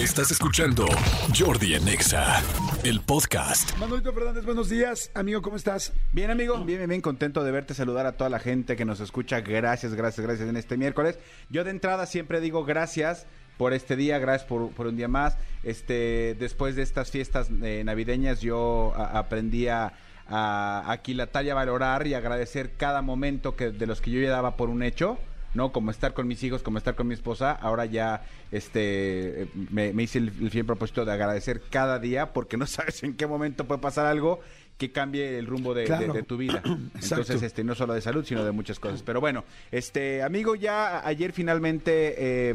Estás escuchando Jordi en Exa, el podcast. Manuelito Fernández, buenos días. Amigo, ¿cómo estás? Bien, amigo, bien, bien, bien contento de verte, saludar a toda la gente que nos escucha. Gracias, gracias, gracias en este miércoles. Yo de entrada siempre digo gracias por este día, gracias por, por un día más. Este, después de estas fiestas eh, navideñas, yo a- aprendí a, a aquilatar y a valorar y agradecer cada momento que de los que yo ya daba por un hecho. ¿No? Como estar con mis hijos, como estar con mi esposa, ahora ya este me, me hice el, el fiel propósito de agradecer cada día porque no sabes en qué momento puede pasar algo que cambie el rumbo de, de- Claro. de tu vida. Entonces, este, no solo de salud, sino de muchas cosas. Pero bueno, este amigo, ya ayer finalmente eh,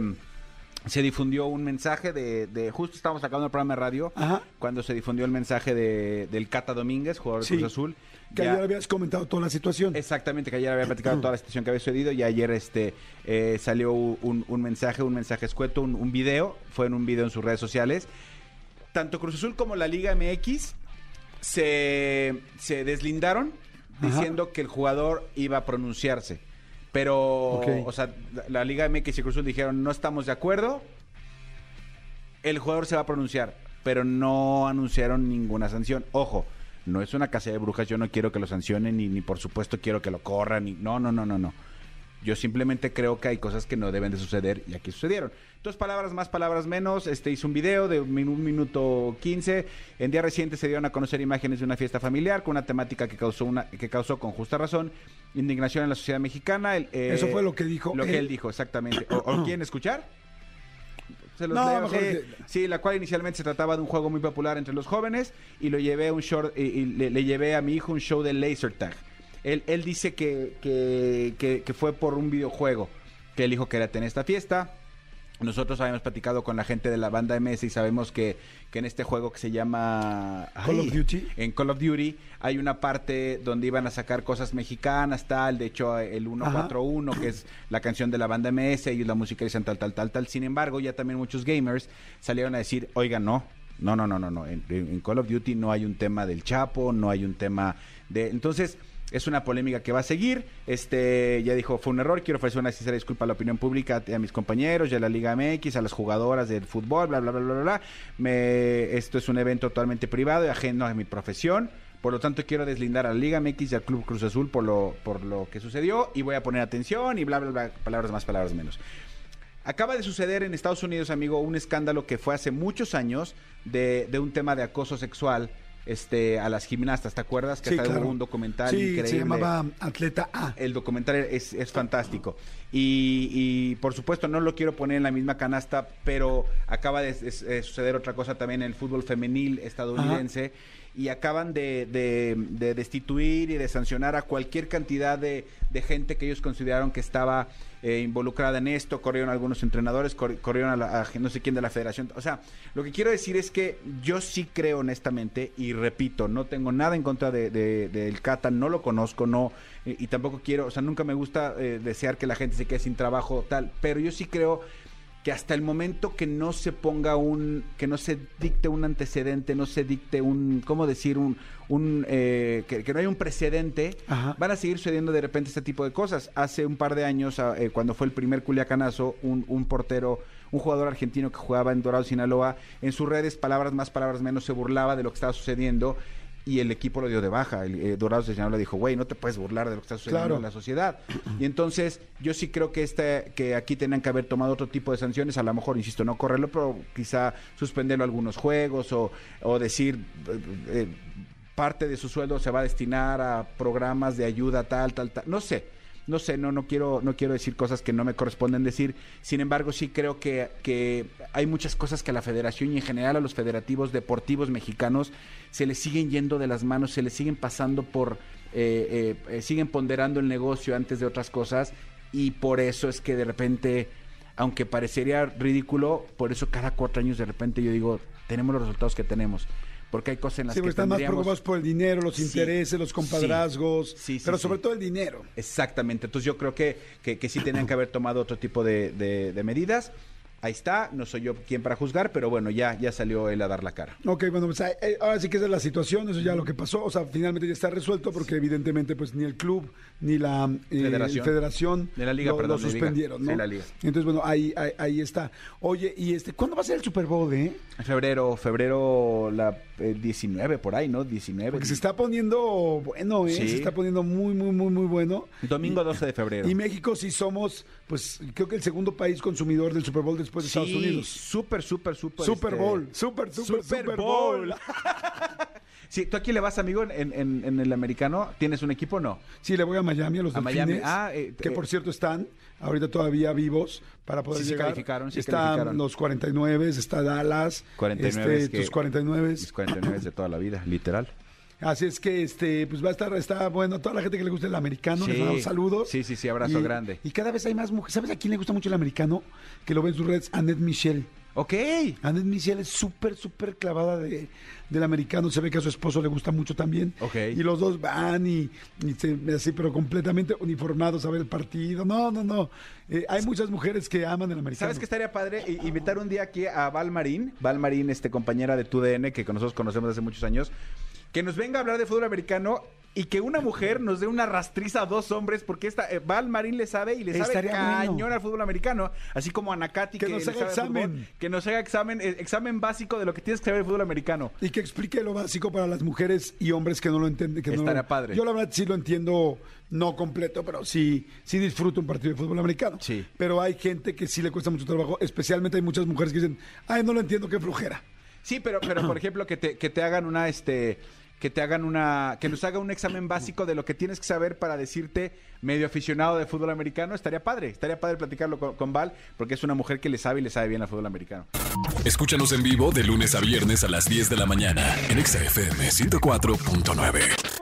se difundió un mensaje de, de- justo estábamos sacando el programa de radio Ajá. cuando se difundió el mensaje de, del Cata Domínguez, jugador de. Cruz Azul. Que Ya- ayer habías comentado toda la situación. Exactamente, que ayer había platicado toda la situación que había sucedido y ayer este eh, salió un, un mensaje, un mensaje escueto, un, un video, fue en un video en sus redes sociales. Tanto Cruz Azul como la Liga MX se, se deslindaron Ajá. diciendo que el jugador iba a pronunciarse. Pero, o sea, la, la Liga MX y Cruz Azul dijeron, no estamos de acuerdo, el jugador se va a pronunciar, pero no anunciaron ninguna sanción. Ojo, no es una casa de brujas, yo no quiero que lo sancionen, ni, ni por supuesto quiero que lo corran, ni, no, no, no, no, no. Yo simplemente creo que hay cosas que no deben de suceder y aquí sucedieron. Dos palabras más, palabras menos. Este hizo un video de un, min- un minuto 15. En día reciente se dieron a conocer imágenes de una fiesta familiar con una temática que causó una que causó con justa razón indignación en la sociedad mexicana. El, eh, Eso fue lo que dijo Lo que él. él dijo, exactamente. ¿O, o quieren escuchar? Se los No, leo, mejor sí. que- Sí, la cual inicialmente se trataba de un juego muy popular entre los jóvenes y lo llevé a un short y, y le, le llevé a mi hijo un show de laser tag. Él, él dice que, que, que- que fue por un videojuego que él dijo que era tener esta fiesta. Nosotros habíamos platicado con la gente de la banda MS y sabemos que, que en este juego que se llama Call of Duty. En Call of Duty hay una parte donde iban a sacar cosas mexicanas, tal. De hecho, el 141, que es la canción de la banda MS, y la música dicen tal, tal, tal, tal. Sin embargo, ya también muchos gamers salieron a decir, oigan, no. No, no, no, no, no. En, en Call of Duty no hay un tema del Chapo, no hay un tema de. Entonces, es una polémica que va a seguir. Este, ya dijo, fue un error. Quiero ofrecer una sincera disculpa a la opinión pública, a mis compañeros, y a la Liga MX, a las jugadoras del fútbol, bla, bla, bla, bla, bla. bla. Me, esto es un evento totalmente privado y ajeno a mi profesión. Por lo tanto, quiero deslindar a la Liga MX y al Club Cruz Azul por lo, por lo que sucedió y voy a poner atención y bla, bla, bla. Palabras más, palabras menos. Acaba de suceder en Estados Unidos, amigo, un escándalo que fue hace muchos años de, de un tema de acoso sexual este, a las gimnastas. ¿Te acuerdas? Que Sí, hasta claro. hubo un documental Sí, increíble. se llamaba Atleta A. El documental es, es fantástico. Y, y, por supuesto no lo quiero poner en la misma canasta, pero acaba de, de- de suceder otra cosa también en el fútbol femenil estadounidense. Y acaban de, de- de destituir y de sancionar a cualquier cantidad de, de gente que ellos consideraron que estaba eh, involucrada en esto. Corrieron algunos entrenadores, cor- corrieron a, la- a no sé quién de la federación. O sea, lo que quiero decir es que yo sí creo honestamente, y repito, no tengo nada en contra de, de- del Cata, no lo conozco, no, y, y tampoco quiero, o sea, nunca me gusta eh, desear que la gente se quede sin trabajo, tal, pero yo sí creo que hasta el momento que no se ponga un, que no se dicte un antecedente, no se dicte un, ¿cómo decir? Un, un eh, que, que no haya un precedente, Ajá. van a seguir sucediendo de repente este tipo de cosas. Hace un par de años, ah, eh, cuando fue el primer culiacanazo, un, un portero, un jugador argentino que jugaba en Dorado, Sinaloa, en sus redes, palabras más, palabras menos, se burlaba de lo que estaba sucediendo y el equipo lo dio de baja. El eh, Dorados de Sinaloa dijo, güey, no te puedes burlar de lo que está sucediendo Claro. en la sociedad. Y entonces, yo sí creo que este, que aquí tenían que haber tomado otro tipo de sanciones, a lo mejor, insisto, no correrlo, pero quizá suspenderlo a algunos juegos o, o decir eh, eh, parte de su sueldo se va a destinar a programas de ayuda tal, tal, tal. No sé. No sé, no, no quiero, no quiero decir cosas que no me corresponden decir. Sin embargo, sí creo que, que hay muchas cosas que a la federación y en general a los federativos deportivos mexicanos se les siguen yendo de las manos, se les siguen pasando por, eh, eh, eh, siguen ponderando el negocio antes de otras cosas y por eso es que de repente, aunque parecería ridículo, por eso cada cuatro años de repente yo digo, tenemos los resultados que tenemos. Porque hay cosas en las Sí, que están más preocupados por el dinero, los Sí, intereses, los compadrazgos, sí, sí, pero sobre todo el dinero. Exactamente. Entonces yo creo que, que, que sí tenían que haber tomado otro tipo de, de- de medidas. Ahí está, no soy yo quien para juzgar, pero bueno, ya, ya salió él a dar la cara. Ok, bueno, pues eh, ahora sí que esa es la situación, eso ya lo que pasó, o sea, finalmente ya está resuelto porque evidentemente pues ni el club ni la eh, Federación. federación De la liga, lo, perdón, lo de liga. suspendieron, ¿no? Sí, la liga. Entonces, bueno, ahí, ahí, ahí está. Oye, y este, ¿cuándo va a ser el Super Bowl, eh? En febrero, febrero la eh, 19 por ahí, ¿no? 19. Porque se está poniendo bueno, ¿eh? Sí. Se está poniendo muy, muy, muy, muy bueno. Domingo 12 de febrero. Y México sí somos, pues, creo que el segundo país consumidor del Super Bowl después de Estados Sí, Unidos. Súper, súper, súper. Super este, Bowl, super, super, Super Super Bowl. Bowl. Sí, ¿tú a quién le vas, amigo, en, en- en el americano? ¿Tienes un equipo o no? Sí, le voy a Miami, a los A delfines, Miami. Ah, eh, que eh. por cierto están ahorita todavía vivos para poder Sí, sí llegar. calificaron, sí Están calificaron. los 49, está Dallas, 49 este, que- tus 49. Mis 49 de toda la vida, literal. Así es que este pues va a estar está bueno, toda la gente que le gusta el americano, les mandamos saludos. Sí, sí, sí, abrazo Y- grande. Y cada vez hay más mujeres. ¿Sabes a quién le gusta mucho el americano? Que lo ve en sus redes, Annette Michelle. Ok. Annette Michelle es súper, súper clavada de, del americano. Se ve que a su esposo le gusta mucho también. Ok. Y los dos van y, y se- así, pero completamente uniformados a ver el partido. No, no, no. Eh, hay muchas mujeres que aman el americano. ¿Sabes qué estaría padre? I- Invitar un día aquí a Val Marín, Val Marín, este, compañera de TUDN, que nosotros conocemos hace muchos años, que nos venga a hablar de fútbol americano y que una mujer nos dé una rastriza a dos hombres, porque esta, eh, Val Marín le sabe y le sabe Estaría cañón bueno. al fútbol americano, así como a Nakati Que nos haga examen. fútbol, que nos haga examen, eh, examen básico de lo que tienes que saber de fútbol americano. Y que explique lo básico para las mujeres y hombres que no lo entienden. Que no lo- padre. Yo la verdad sí lo entiendo, no completo, pero sí, sí disfruto un partido de fútbol americano. Sí. Pero hay gente que sí le cuesta mucho trabajo, especialmente hay muchas mujeres que dicen, ay, no lo entiendo, qué flujera. Sí, pero, pero por ejemplo, que te, que te hagan una, este, que te hagan una, que nos haga un examen básico de lo que tienes que saber para decirte medio aficionado de fútbol americano, estaría padre, estaría padre platicarlo con, Val, porque es una mujer que le sabe y le sabe bien al fútbol americano. Escúchanos en vivo de lunes a viernes a las 10 de la mañana en Exa FM 104.9.